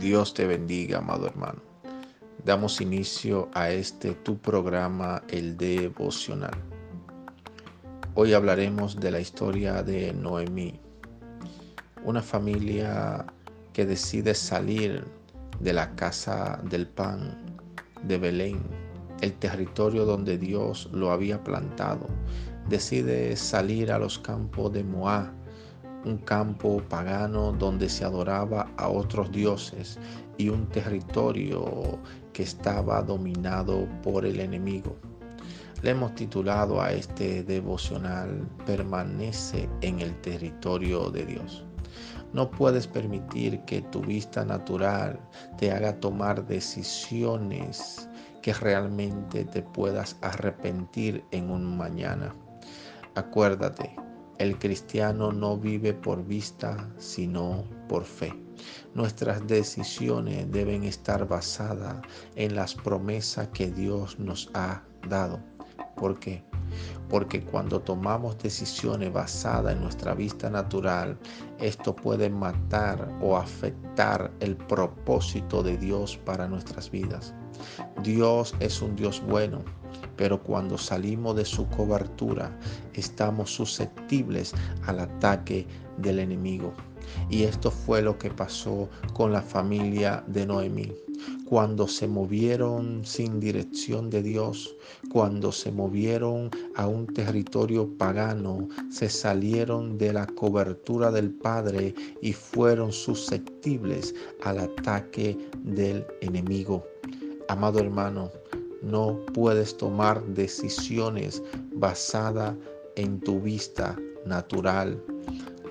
Dios te bendiga, amado hermano. Damos inicio a este tu programa, el devocional. Hoy hablaremos de la historia de Noemí, una familia que decide salir de la casa del pan de Belén, el territorio donde Dios lo había plantado. Decide salir a los campos de Moab un campo pagano donde se adoraba a otros dioses y un territorio que estaba dominado por el enemigo. Le hemos titulado a este devocional Permanece en el territorio de Dios. No puedes permitir que tu vista natural te haga tomar decisiones que realmente te puedas arrepentir en un mañana. Acuérdate el cristiano no vive por vista, sino por fe. Nuestras decisiones deben estar basadas en las promesas que Dios nos ha dado. ¿Por qué? Porque cuando tomamos decisiones basadas en nuestra vista natural, esto puede matar o afectar el propósito de Dios para nuestras vidas. Dios es un Dios bueno pero cuando salimos de su cobertura estamos susceptibles al ataque del enemigo. Y esto fue lo que pasó con la familia de Noemí. Cuando se movieron sin dirección de Dios, cuando se movieron a un territorio pagano, se salieron de la cobertura del Padre y fueron susceptibles al ataque del enemigo. Amado hermano, no puedes tomar decisiones basadas en tu vista natural.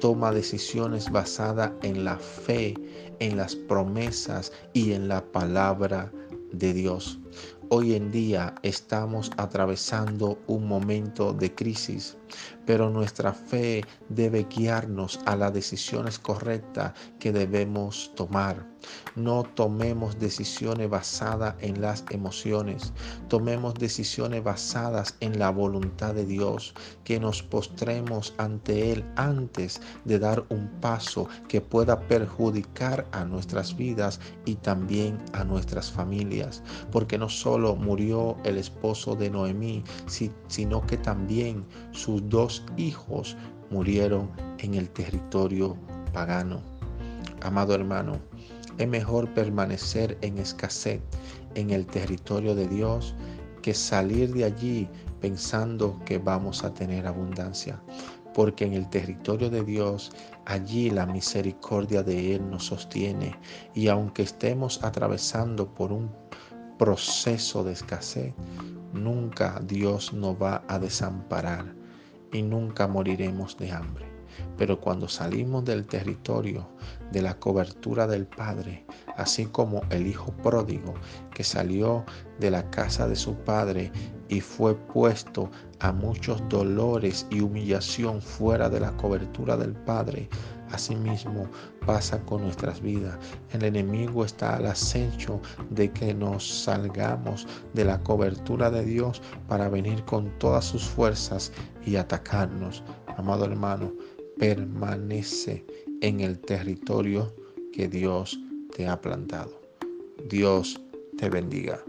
Toma decisiones basadas en la fe, en las promesas y en la palabra de Dios. Hoy en día estamos atravesando un momento de crisis, pero nuestra fe debe guiarnos a las decisiones correctas que debemos tomar. No tomemos decisiones basadas en las emociones, tomemos decisiones basadas en la voluntad de Dios, que nos postremos ante Él antes de dar un paso que pueda perjudicar a nuestras vidas y también a nuestras familias, porque no murió el esposo de Noemí, sino que también sus dos hijos murieron en el territorio pagano. Amado hermano, es mejor permanecer en escasez en el territorio de Dios que salir de allí pensando que vamos a tener abundancia. Porque en el territorio de Dios, allí la misericordia de Él nos sostiene. Y aunque estemos atravesando por un proceso de escasez, nunca Dios nos va a desamparar y nunca moriremos de hambre. Pero cuando salimos del territorio de la cobertura del Padre, así como el Hijo pródigo que salió de la casa de su Padre y fue puesto a muchos dolores y humillación fuera de la cobertura del Padre, Asimismo pasa con nuestras vidas. El enemigo está al acecho de que nos salgamos de la cobertura de Dios para venir con todas sus fuerzas y atacarnos. Amado hermano, permanece en el territorio que Dios te ha plantado. Dios te bendiga.